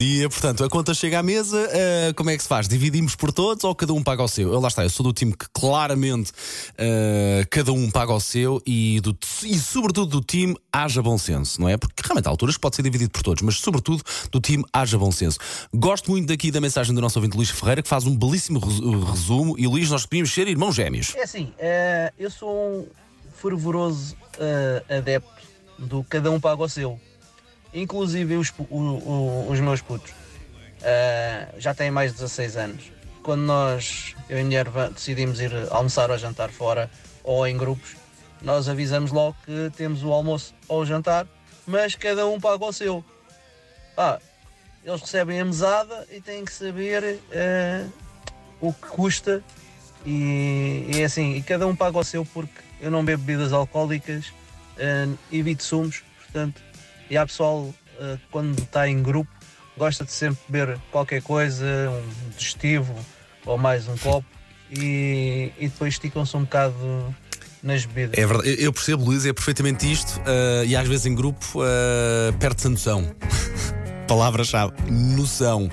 E, portanto, a conta chega à mesa, uh, como é que se faz? Dividimos por todos ou cada um paga o seu? Eu, lá está, eu sou do time que claramente uh, cada um paga o seu e, do, e, sobretudo, do time haja bom senso, não é? Porque realmente há alturas que pode ser dividido por todos, mas, sobretudo, do time haja bom senso. Gosto muito daqui da mensagem do nosso ouvinte Luís Ferreira, que faz um belíssimo resumo. E, Luís, nós podíamos ser irmãos gêmeos. É assim, uh, eu sou um fervoroso adepto do cada um paga o seu inclusive os, o, o, os meus putos, uh, já têm mais de 16 anos. Quando nós, eu e a mulher, decidimos ir almoçar ou jantar fora ou em grupos, nós avisamos logo que temos o almoço ou o jantar, mas cada um paga o seu. Pá, eles recebem a mesada e têm que saber uh, o que custa e, e, é assim, e cada um paga o seu porque eu não bebo bebidas alcoólicas, uh, evito sumos, portanto e há pessoal, uh, quando está em grupo, gosta de sempre beber qualquer coisa, um digestivo ou mais um copo, e, e depois esticam-se um bocado nas bebidas. É verdade, eu percebo, Luís, é perfeitamente isto, uh, e às vezes em grupo uh, perde-se a noção. Palavra-chave: noção.